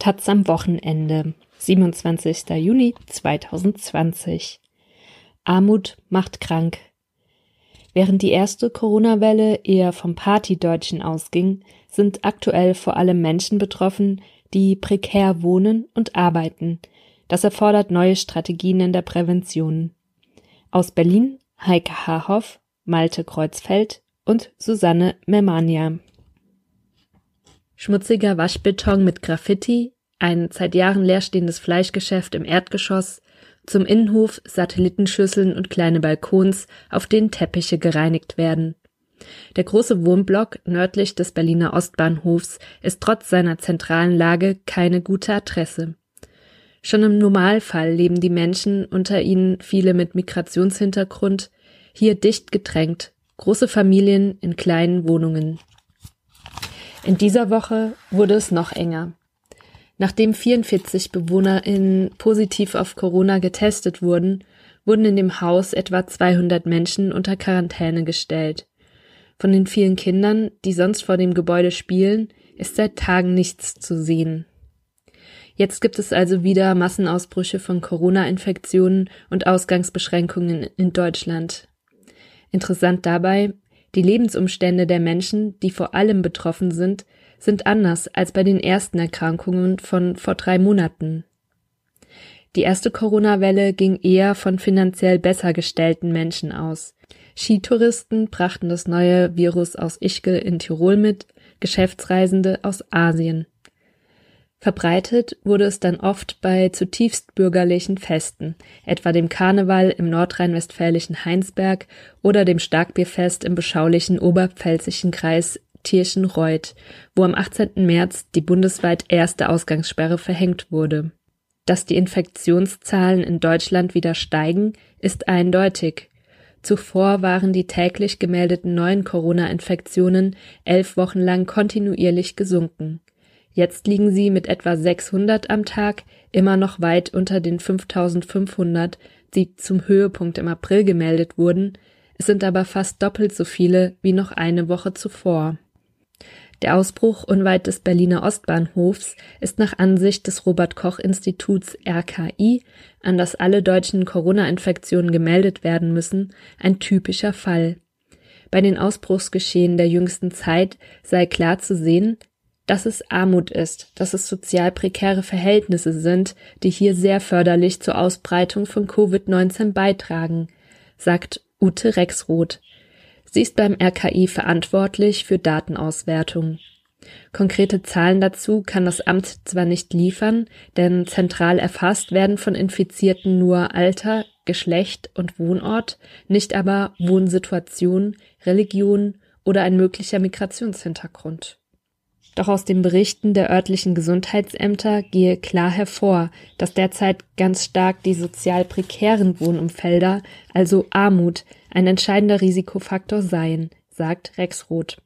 Taz am Wochenende, 27. Juni 2020. Armut macht krank. Während die erste Corona-Welle eher vom Partydeutschen ausging, sind aktuell vor allem Menschen betroffen, die prekär wohnen und arbeiten. Das erfordert neue Strategien in der Prävention. Aus Berlin Heike Haarhoff, Malte Kreuzfeld und Susanne Memania. Schmutziger Waschbeton mit Graffiti, ein seit Jahren leerstehendes Fleischgeschäft im Erdgeschoss, zum Innenhof Satellitenschüsseln und kleine Balkons, auf denen Teppiche gereinigt werden. Der große Wohnblock nördlich des Berliner Ostbahnhofs ist trotz seiner zentralen Lage keine gute Adresse. Schon im Normalfall leben die Menschen, unter ihnen viele mit Migrationshintergrund, hier dicht gedrängt, große Familien in kleinen Wohnungen. In dieser Woche wurde es noch enger. Nachdem 44 BewohnerInnen positiv auf Corona getestet wurden, wurden in dem Haus etwa 200 Menschen unter Quarantäne gestellt. Von den vielen Kindern, die sonst vor dem Gebäude spielen, ist seit Tagen nichts zu sehen. Jetzt gibt es also wieder Massenausbrüche von Corona-Infektionen und Ausgangsbeschränkungen in Deutschland. Interessant dabei, die Lebensumstände der Menschen, die vor allem betroffen sind, sind anders als bei den ersten Erkrankungen von vor drei Monaten. Die erste Corona-Welle ging eher von finanziell besser gestellten Menschen aus. Skitouristen brachten das neue Virus aus Ischgl in Tirol mit, Geschäftsreisende aus Asien. Verbreitet wurde es dann oft bei zutiefst bürgerlichen Festen, etwa dem Karneval im nordrhein-westfälischen Heinsberg oder dem Starkbierfest im beschaulichen oberpfälzischen Kreis Tirschenreuth, wo am 18. März die bundesweit erste Ausgangssperre verhängt wurde. Dass die Infektionszahlen in Deutschland wieder steigen, ist eindeutig. Zuvor waren die täglich gemeldeten neuen Corona-Infektionen elf Wochen lang kontinuierlich gesunken. Jetzt liegen sie mit etwa 600 am Tag immer noch weit unter den 5500, die zum Höhepunkt im April gemeldet wurden, es sind aber fast doppelt so viele wie noch eine Woche zuvor. Der Ausbruch unweit des Berliner Ostbahnhofs ist nach Ansicht des Robert Koch Instituts RKI, an das alle deutschen Corona-Infektionen gemeldet werden müssen, ein typischer Fall. Bei den Ausbruchsgeschehen der jüngsten Zeit sei klar zu sehen, dass es Armut ist, dass es sozial prekäre Verhältnisse sind, die hier sehr förderlich zur Ausbreitung von Covid-19 beitragen, sagt Ute Rexroth. Sie ist beim RKI verantwortlich für Datenauswertung. Konkrete Zahlen dazu kann das Amt zwar nicht liefern, denn zentral erfasst werden von Infizierten nur Alter, Geschlecht und Wohnort, nicht aber Wohnsituation, Religion oder ein möglicher Migrationshintergrund. Doch aus den Berichten der örtlichen Gesundheitsämter gehe klar hervor, dass derzeit ganz stark die sozial prekären Wohnumfelder, also Armut, ein entscheidender Risikofaktor seien, sagt Rex Roth.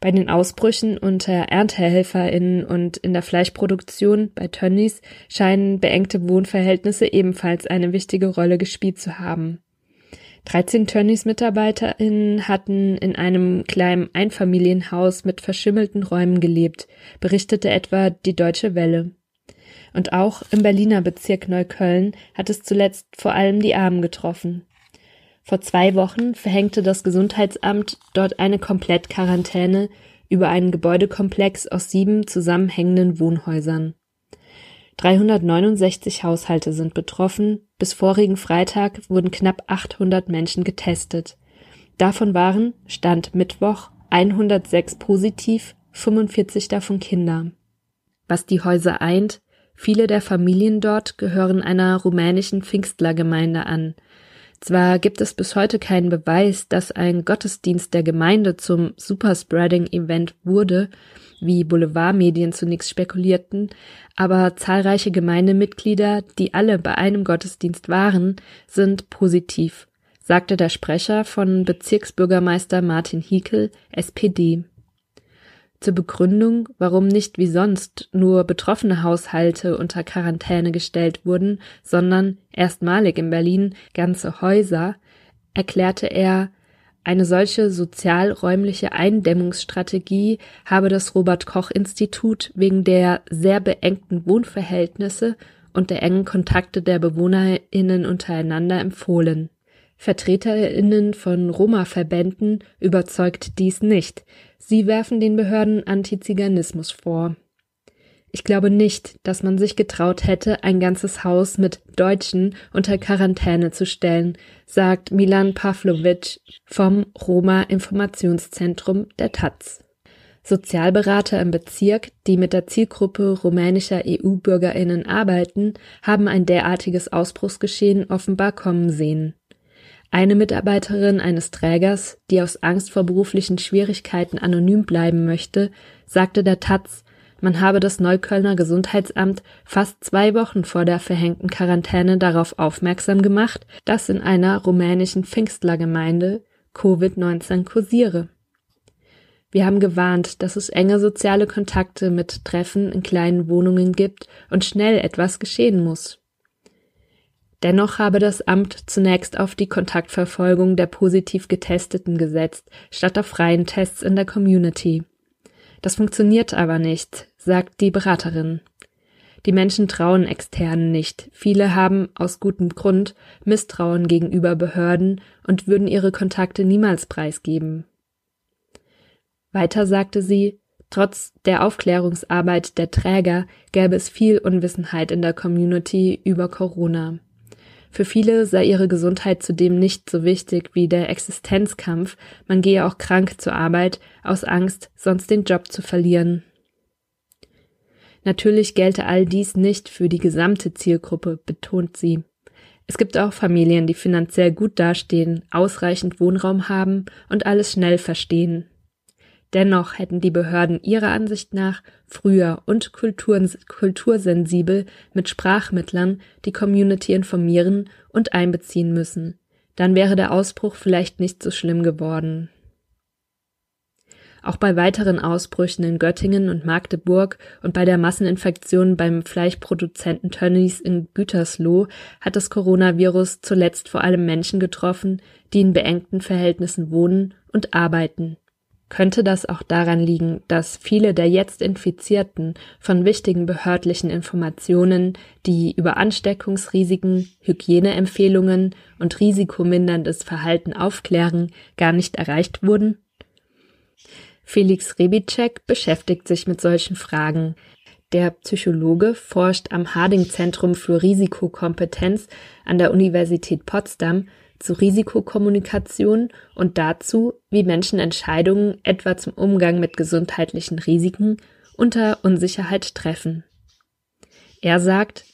Bei den Ausbrüchen unter ErntehelferInnen und in der Fleischproduktion bei Tönnies scheinen beengte Wohnverhältnisse ebenfalls eine wichtige Rolle gespielt zu haben. 13 Tönnies-MitarbeiterInnen hatten in einem kleinen Einfamilienhaus mit verschimmelten Räumen gelebt, berichtete etwa die Deutsche Welle. Und auch im Berliner Bezirk Neukölln hat es zuletzt vor allem die Armen getroffen. Vor zwei Wochen verhängte das Gesundheitsamt dort eine Komplettquarantäne über einen Gebäudekomplex aus sieben zusammenhängenden Wohnhäusern. 369 Haushalte sind betroffen, bis vorigen Freitag wurden knapp 800 Menschen getestet. Davon waren, Stand Mittwoch, 106 positiv, 45 davon Kinder. Was die Häuser eint, viele der Familien dort gehören einer rumänischen Pfingstlergemeinde an. Zwar gibt es bis heute keinen Beweis, dass ein Gottesdienst der Gemeinde zum Superspreading-Event wurde, wie Boulevardmedien zunächst spekulierten, aber zahlreiche Gemeindemitglieder, die alle bei einem Gottesdienst waren, sind positiv, sagte der Sprecher von Bezirksbürgermeister Martin Hiekel, SPD. Zur Begründung, warum nicht wie sonst nur betroffene Haushalte unter Quarantäne gestellt wurden, sondern erstmalig in Berlin ganze Häuser, erklärte er, Eine solche sozialräumliche Eindämmungsstrategie habe das Robert Koch Institut wegen der sehr beengten Wohnverhältnisse und der engen Kontakte der Bewohnerinnen untereinander empfohlen. Vertreterinnen von Roma-Verbänden überzeugt dies nicht. Sie werfen den Behörden Antiziganismus vor. Ich glaube nicht, dass man sich getraut hätte, ein ganzes Haus mit Deutschen unter Quarantäne zu stellen, sagt Milan Pavlovic vom Roma Informationszentrum der Taz. Sozialberater im Bezirk, die mit der Zielgruppe rumänischer EU-Bürgerinnen arbeiten, haben ein derartiges Ausbruchsgeschehen offenbar kommen sehen. Eine Mitarbeiterin eines Trägers, die aus Angst vor beruflichen Schwierigkeiten anonym bleiben möchte, sagte der Taz, man habe das Neuköllner Gesundheitsamt fast zwei Wochen vor der verhängten Quarantäne darauf aufmerksam gemacht, dass in einer rumänischen Pfingstlergemeinde Covid-19 kursiere. Wir haben gewarnt, dass es enge soziale Kontakte mit Treffen in kleinen Wohnungen gibt und schnell etwas geschehen muss. Dennoch habe das Amt zunächst auf die Kontaktverfolgung der positiv Getesteten gesetzt, statt auf freien Tests in der Community. Das funktioniert aber nicht, sagt die Beraterin. Die Menschen trauen Externen nicht. Viele haben aus gutem Grund Misstrauen gegenüber Behörden und würden ihre Kontakte niemals preisgeben. Weiter sagte sie, trotz der Aufklärungsarbeit der Träger gäbe es viel Unwissenheit in der Community über Corona. Für viele sei ihre Gesundheit zudem nicht so wichtig wie der Existenzkampf, man gehe auch krank zur Arbeit aus Angst, sonst den Job zu verlieren. Natürlich gelte all dies nicht für die gesamte Zielgruppe, betont sie. Es gibt auch Familien, die finanziell gut dastehen, ausreichend Wohnraum haben und alles schnell verstehen. Dennoch hätten die Behörden ihrer Ansicht nach früher und kultursensibel mit Sprachmittlern die Community informieren und einbeziehen müssen. Dann wäre der Ausbruch vielleicht nicht so schlimm geworden. Auch bei weiteren Ausbrüchen in Göttingen und Magdeburg und bei der Masseninfektion beim Fleischproduzenten Tönnies in Gütersloh hat das Coronavirus zuletzt vor allem Menschen getroffen, die in beengten Verhältnissen wohnen und arbeiten. Könnte das auch daran liegen, dass viele der jetzt Infizierten von wichtigen behördlichen Informationen, die über Ansteckungsrisiken, Hygieneempfehlungen und risikominderndes Verhalten aufklären, gar nicht erreicht wurden? Felix Rebitschek beschäftigt sich mit solchen Fragen. Der Psychologe forscht am Harding Zentrum für Risikokompetenz an der Universität Potsdam zu Risikokommunikation und dazu, wie Menschen Entscheidungen etwa zum Umgang mit gesundheitlichen Risiken unter Unsicherheit treffen. Er sagt,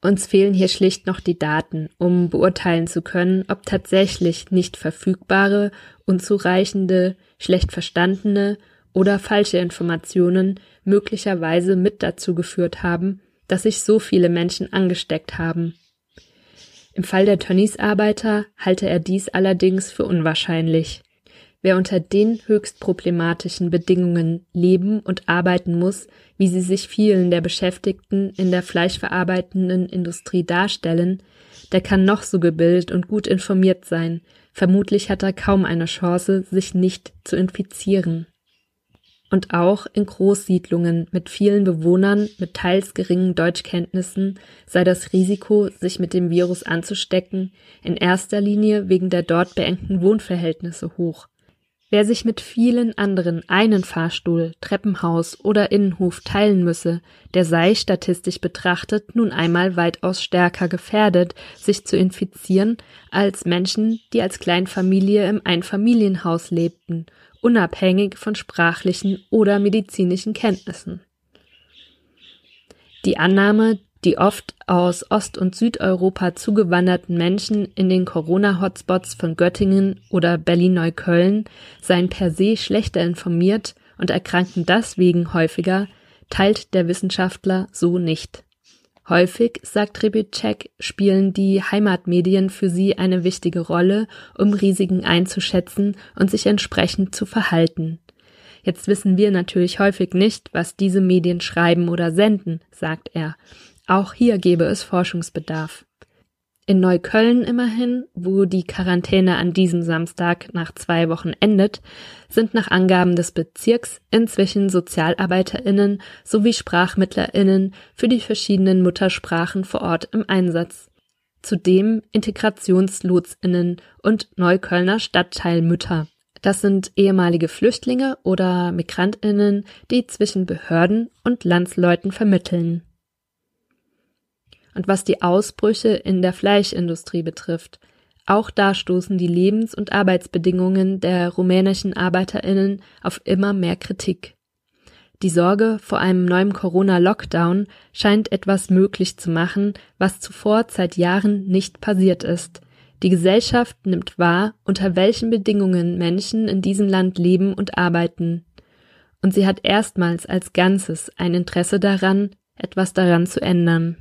uns fehlen hier schlicht noch die Daten, um beurteilen zu können, ob tatsächlich nicht verfügbare, unzureichende, schlecht verstandene oder falsche Informationen möglicherweise mit dazu geführt haben, dass sich so viele Menschen angesteckt haben im Fall der Tönnies-Arbeiter halte er dies allerdings für unwahrscheinlich. Wer unter den höchst problematischen Bedingungen leben und arbeiten muss, wie sie sich vielen der Beschäftigten in der fleischverarbeitenden Industrie darstellen, der kann noch so gebildet und gut informiert sein, vermutlich hat er kaum eine Chance, sich nicht zu infizieren und auch in Großsiedlungen mit vielen Bewohnern mit teils geringen Deutschkenntnissen sei das Risiko, sich mit dem Virus anzustecken, in erster Linie wegen der dort beengten Wohnverhältnisse hoch. Wer sich mit vielen anderen einen Fahrstuhl, Treppenhaus oder Innenhof teilen müsse, der sei statistisch betrachtet nun einmal weitaus stärker gefährdet, sich zu infizieren, als Menschen, die als Kleinfamilie im Einfamilienhaus lebten unabhängig von sprachlichen oder medizinischen Kenntnissen. Die Annahme, die oft aus Ost- und Südeuropa zugewanderten Menschen in den Corona-Hotspots von Göttingen oder Berlin-Neukölln seien per se schlechter informiert und erkranken deswegen häufiger, teilt der Wissenschaftler so nicht. Häufig, sagt Ribitschek, spielen die Heimatmedien für sie eine wichtige Rolle, um Risiken einzuschätzen und sich entsprechend zu verhalten. Jetzt wissen wir natürlich häufig nicht, was diese Medien schreiben oder senden, sagt er. Auch hier gebe es Forschungsbedarf. In Neukölln immerhin, wo die Quarantäne an diesem Samstag nach zwei Wochen endet, sind nach Angaben des Bezirks inzwischen Sozialarbeiterinnen sowie Sprachmittlerinnen für die verschiedenen Muttersprachen vor Ort im Einsatz. Zudem Integrationslotsinnen und Neuköllner Stadtteilmütter. Das sind ehemalige Flüchtlinge oder Migrantinnen, die zwischen Behörden und Landsleuten vermitteln. Und was die Ausbrüche in der Fleischindustrie betrifft, auch da stoßen die Lebens- und Arbeitsbedingungen der rumänischen Arbeiterinnen auf immer mehr Kritik. Die Sorge vor einem neuen Corona-Lockdown scheint etwas möglich zu machen, was zuvor seit Jahren nicht passiert ist. Die Gesellschaft nimmt wahr, unter welchen Bedingungen Menschen in diesem Land leben und arbeiten. Und sie hat erstmals als Ganzes ein Interesse daran, etwas daran zu ändern.